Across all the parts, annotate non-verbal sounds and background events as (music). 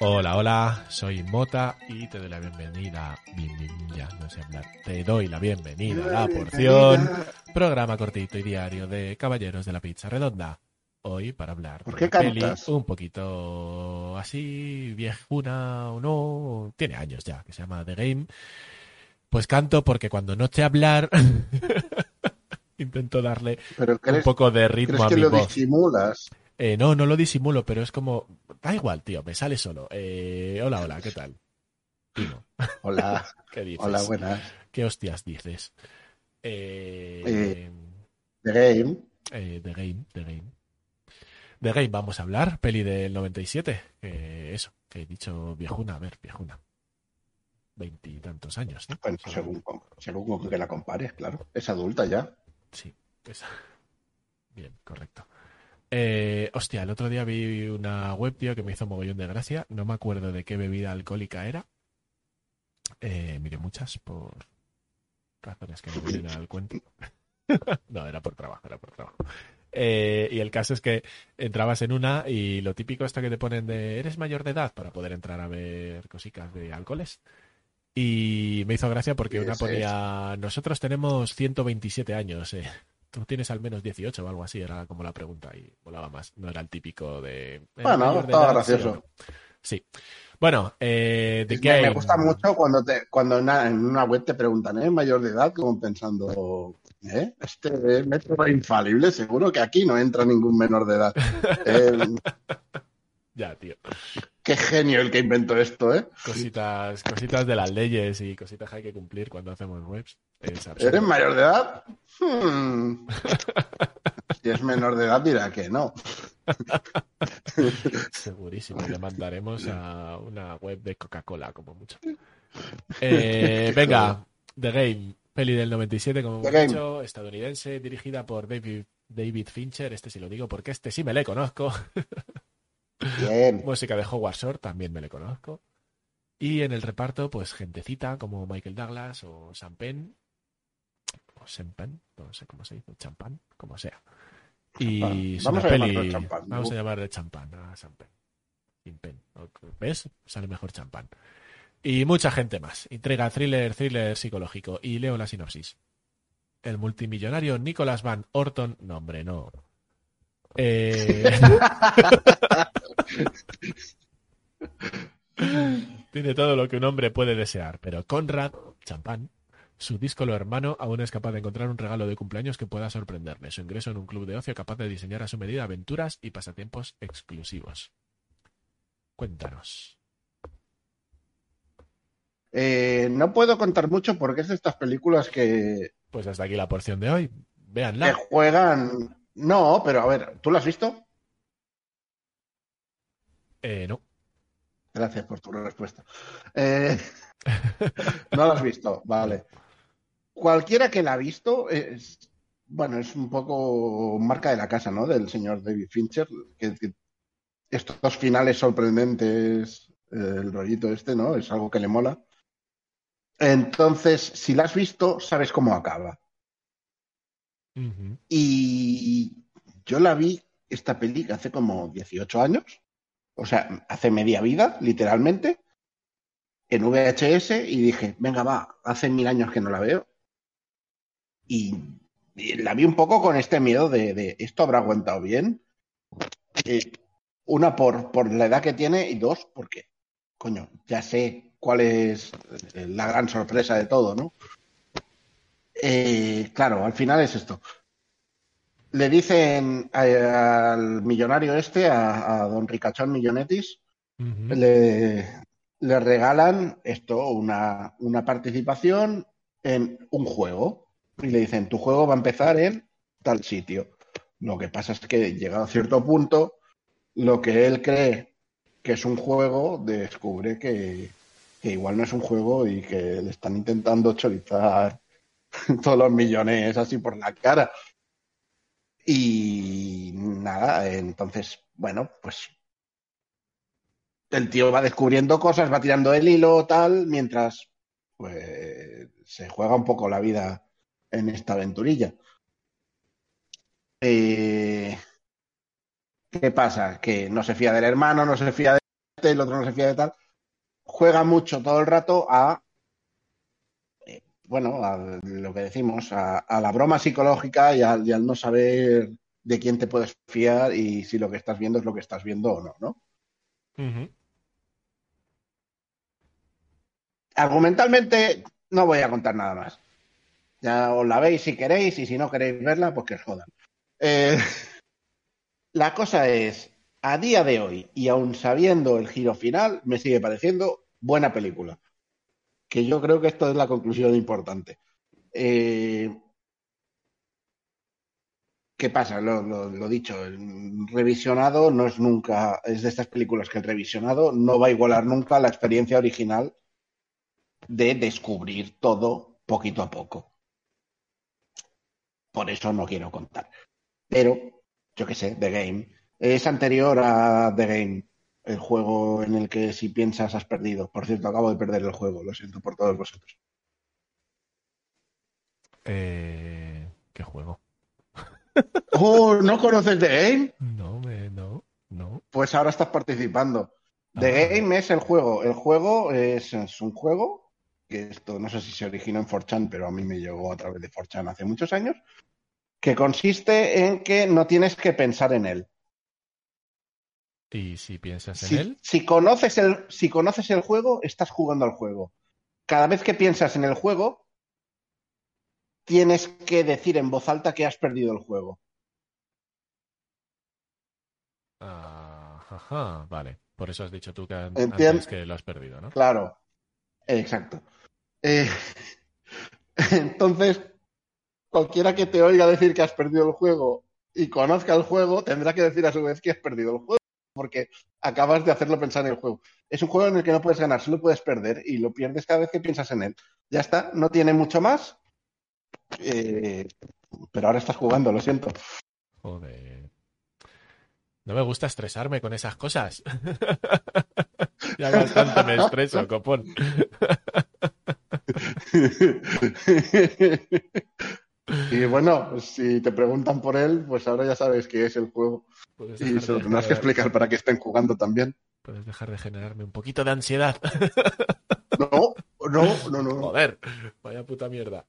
Hola, hola, soy Mota y te doy la bienvenida. Bienvenida, no sé hablar. Te doy la bienvenida a la porción, programa cortito y diario de Caballeros de la Pizza Redonda. Hoy para hablar ¿Por de peli un poquito así, viejuna o no, tiene años ya, que se llama The Game. Pues canto porque cuando no sé hablar (laughs) intento darle Pero un crees, poco de crees ritmo a que mi lo voz. disimulas. Eh, no, no lo disimulo, pero es como. Da igual, tío, me sale solo. Eh, hola, hola, ¿qué tal? Timo, Hola, (laughs) ¿qué dices? hola, buenas. ¿Qué hostias dices? Eh. The Game. eh, The Game, The Game. The Game, vamos a hablar, peli del 97. Eh, eso, que he dicho viejuna, a ver, viejuna. Veintitantos años, ¿no? Bueno, según, según con que la compares, claro. Es adulta ya. Sí, esa. Bien, correcto. Eh, hostia, el otro día vi una web, tío, que me hizo mogollón de gracia. No me acuerdo de qué bebida alcohólica era. Eh, miré muchas por razones que no vienen al cuento. (laughs) no, era por trabajo, era por trabajo. Eh, y el caso es que entrabas en una y lo típico esto que te ponen de eres mayor de edad para poder entrar a ver cositas de alcoholes. Y me hizo gracia porque una ponía, nosotros tenemos 127 años, eh. tú tienes al menos 18 o algo así, era como la pregunta y volaba más. No era el típico de... ¿eres Bueno, estaba edad, gracioso. Sí. Bueno, eh, The Es- me, Game. gusta mucho cuando, te, cuando en, una, en una web te preguntan, ¿eh? Mayor de edad, como pensando, ¿eh? Este método infalible, seguro que aquí no entra ningún menor de edad. (laughs) Eh, Ya, tío. Qué genio el que inventó esto, ¿eh? Cositas, cositas de las leyes y cositas que hay que cumplir cuando hacemos webs. ¿Eres mayor de edad? Hmm. Si es menor de edad, dirá que no. (laughs) Segurísimo, le mandaremos a una web de Coca-Cola, como mucho. Eh, (laughs) venga, The Game, peli del 97, como hemos dicho, estadounidense, dirigida por David, David Fincher. Este sí lo digo porque este sí me le conozco. (laughs) Bien. Música de Howard Shore, también me le conozco. Y en el reparto, pues gentecita como Michael Douglas o Sam Penn. O Sam Penn, no sé cómo se dice, champán, como sea. Y Vamos a peli. llamarlo champán, ¿no? Vamos a llamarle champán a Sam Penn. ¿Ves? Sale mejor champán. Y mucha gente más. Intriga, thriller, thriller psicológico. Y leo la sinopsis. El multimillonario Nicholas Van Orton. No, hombre, no. Eh... (laughs) Tiene todo lo que un hombre puede desear, pero Conrad, champán, su díscolo hermano, aún es capaz de encontrar un regalo de cumpleaños que pueda sorprenderle. Su ingreso en un club de ocio capaz de diseñar a su medida aventuras y pasatiempos exclusivos. Cuéntanos. Eh, no puedo contar mucho porque es de estas películas que, Pues hasta aquí la porción de hoy. que Véanla. juegan. No, pero a ver, ¿tú la has visto? Eh, no. Gracias por tu respuesta. Eh, (laughs) no la has visto, vale. Cualquiera que la ha visto es, bueno, es un poco marca de la casa, ¿no? Del señor David Fincher, que, que estos finales sorprendentes, eh, el rollito este, ¿no? Es algo que le mola. Entonces, si la has visto, sabes cómo acaba. Y yo la vi, esta peli, hace como 18 años, o sea, hace media vida, literalmente, en VHS y dije, venga, va, hace mil años que no la veo. Y, la vi un poco con este miedo de, ¿esto habrá aguantado bien? Eh, una, por, por la edad que tiene y dos, porque, coño, ya sé cuál es la gran sorpresa de todo, ¿no? Eh, claro, al final es esto. Le dicen a- al millonario este, a, a don Ricachón Millonetis, le, le regalan esto, una, una participación en un juego. Y le dicen, tu juego va a empezar en tal sitio. Lo que pasa es que llegado a cierto punto, lo que él cree que es un juego, descubre que, que igual no es un juego y que le están intentando chorizar (laughs) todos los millones así por la cara. Y nada, entonces, bueno, pues el tío va descubriendo cosas, va tirando el hilo, tal, mientras pues se juega un poco la vida en esta aventurilla. Eh, ¿Qué pasa? Que no se fía del hermano, no se fía de este, el otro no se fía de tal. Juega mucho todo el rato a, bueno, a lo que decimos, a, a la broma psicológica y al, y al no saber de quién te puedes fiar y si lo que estás viendo es lo que estás viendo o no, ¿no? Argumentalmente no voy a contar nada más. Ya os la veis si queréis y si no queréis verla, pues que os jodan. Eh, (laughs) la cosa es, a día de hoy, y aún sabiendo el giro final, me sigue pareciendo buena película. Que yo creo que esto es la conclusión importante. Eh, ¿Qué pasa? Lo, dicho, revisionado no es nunca, es de estas películas que el revisionado no va a igualar nunca la experiencia original de descubrir todo poquito a poco. Por eso no quiero contar. Pero, yo qué sé, The Game es anterior a The Game, el juego en el que si piensas has perdido. Por cierto, acabo de perder el juego, lo siento por todos vosotros. Eh, ¿Qué juego? (laughs) Oh, ¿no conoces The Game? No, me, no, no. Pues ahora estás participando. The Ah. Game es el juego. El juego es, es un juego que esto no sé si se originó en 4chan, pero a mí me llegó a través de 4chan hace muchos años, que consiste en que no tienes que pensar en él. Y si piensas en Si, él, si conoces el, si conoces el juego, estás jugando al juego. Cada vez que piensas en el juego, tienes que decir en voz alta que has perdido el juego. ajá, vale. Por eso has dicho tú que Entien- antes que lo has perdido, ¿no? Claro, exacto. Eh, (laughs) entonces, cualquiera que te oiga decir que has perdido el juego y conozca el juego, tendrá que decir a su vez que has perdido el juego, porque acabas de hacerlo pensar en el juego. Es un juego en el que no puedes ganar, solo puedes perder, y lo pierdes cada vez que piensas en él. Ya está, no tiene mucho más. Eh, pero ahora estás jugando, lo siento. Joder. No me gusta estresarme con esas cosas. (laughs) ya bastante me estreso, copón. (laughs) y bueno, si te preguntan por él, pues ahora ya sabes que es el juego. Y se lo tendrás que explicar para que estén jugando también. puedes dejar de generarme un poquito de ansiedad. No, no, no, no. Joder, vaya puta mierda.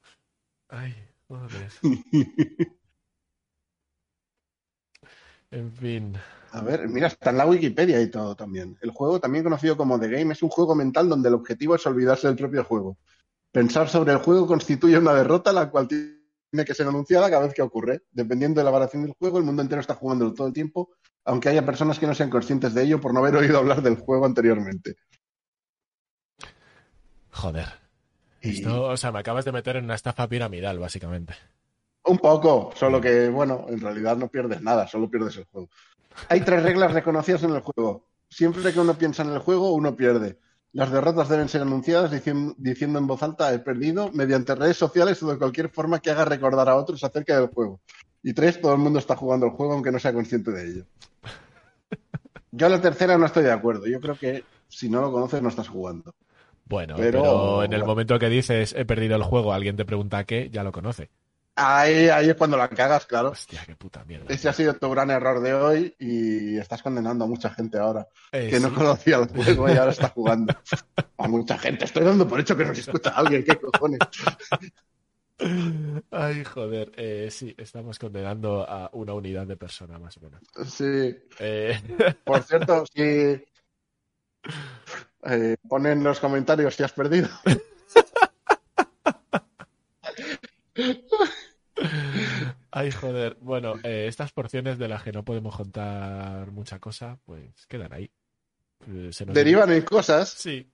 Ay, joder. (laughs) En fin. A ver, mira, está en la Wikipedia y todo también. El juego, también conocido como The Game, es un juego mental donde el objetivo es olvidarse del propio juego. Pensar sobre el juego constituye una derrota, la cual tiene que ser anunciada cada vez que ocurre. Dependiendo de la variación del juego, el mundo entero está jugándolo todo el tiempo, aunque haya personas que no sean conscientes de ello por no haber oído hablar del juego anteriormente. Joder. Y- Esto, o sea, me acabas de meter en una estafa piramidal, básicamente. Un poco, solo que, bueno, en realidad no pierdes nada, solo pierdes el juego. Hay tres reglas reconocidas en el juego. Siempre que uno piensa en el juego, uno pierde. Las derrotas deben ser anunciadas diciendo, diciendo en voz alta he perdido mediante redes sociales o de cualquier forma que haga recordar a otros acerca del juego. Y tres, todo el mundo está jugando el juego aunque no sea consciente de ello. (laughs) Yo a la tercera no estoy de acuerdo. Yo creo que si no lo conoces no estás jugando. Bueno, pero, Pero- en el momento que dices he perdido el juego, alguien te pregunta qué, ya lo conoce. Ahí, ahí es cuando la cagas, claro. Hostia, qué puta mierda. Ese ha sido tu gran error de hoy y estás condenando a mucha gente ahora. Eh, que no conocía el (laughs) juego y ahora está jugando. A mucha gente. Estoy dando por hecho que nos escucha alguien. ¿Qué cojones? Ay, joder. Eh, sí, estamos condenando a una unidad de persona, más o menos. Sí. Eh, Por cierto, (laughs) si eh, pon en los comentarios si has perdido. (laughs) Ay, joder. Bueno, eh, estas porciones de las que no podemos contar mucha cosa, pues quedan ahí. Eh, se nos- Derivan en cosas. Sí,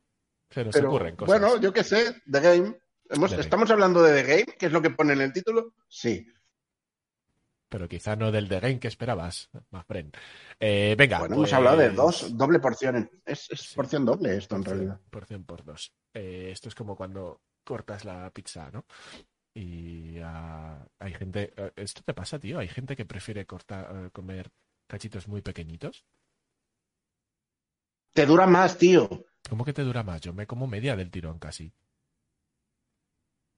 se nos Pero ocurren cosas. bueno, yo qué sé, The Game. Hemos- The Game. ¿Estamos hablando de The Game? que es lo que pone en el título? Sí. Pero quizá no del The Game que esperabas, más friend. Eh, venga. Bueno, pues- hemos hablado de dos, doble porción. Es, es Sí. porción doble esto en Porción- realidad. Porción por dos. Eh, esto es como cuando cortas la pizza, ¿no? Y ah, hay gente. eh, ¿Esto te pasa, tío? Hay gente que prefiere cortar, eh, comer cachitos muy pequeñitos. Te dura más, tío. ¿Cómo que te dura más? Yo me como media del tirón casi.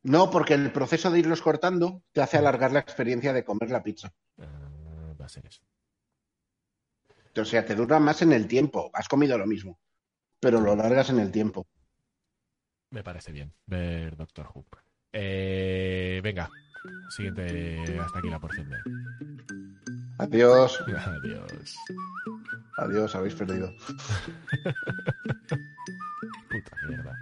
No, porque el proceso de irlos cortando te hace alargar la experiencia de comer la pizza. Ah, va a ser eso. O sea, te dura más en el tiempo. Has comido lo mismo, pero lo largas en el tiempo. Me parece bien ver Doctor Who. Eh, venga, siguiente, hasta aquí la porción de. Adiós. (laughs) Adiós. Adiós, habéis perdido. (laughs) Puta mierda.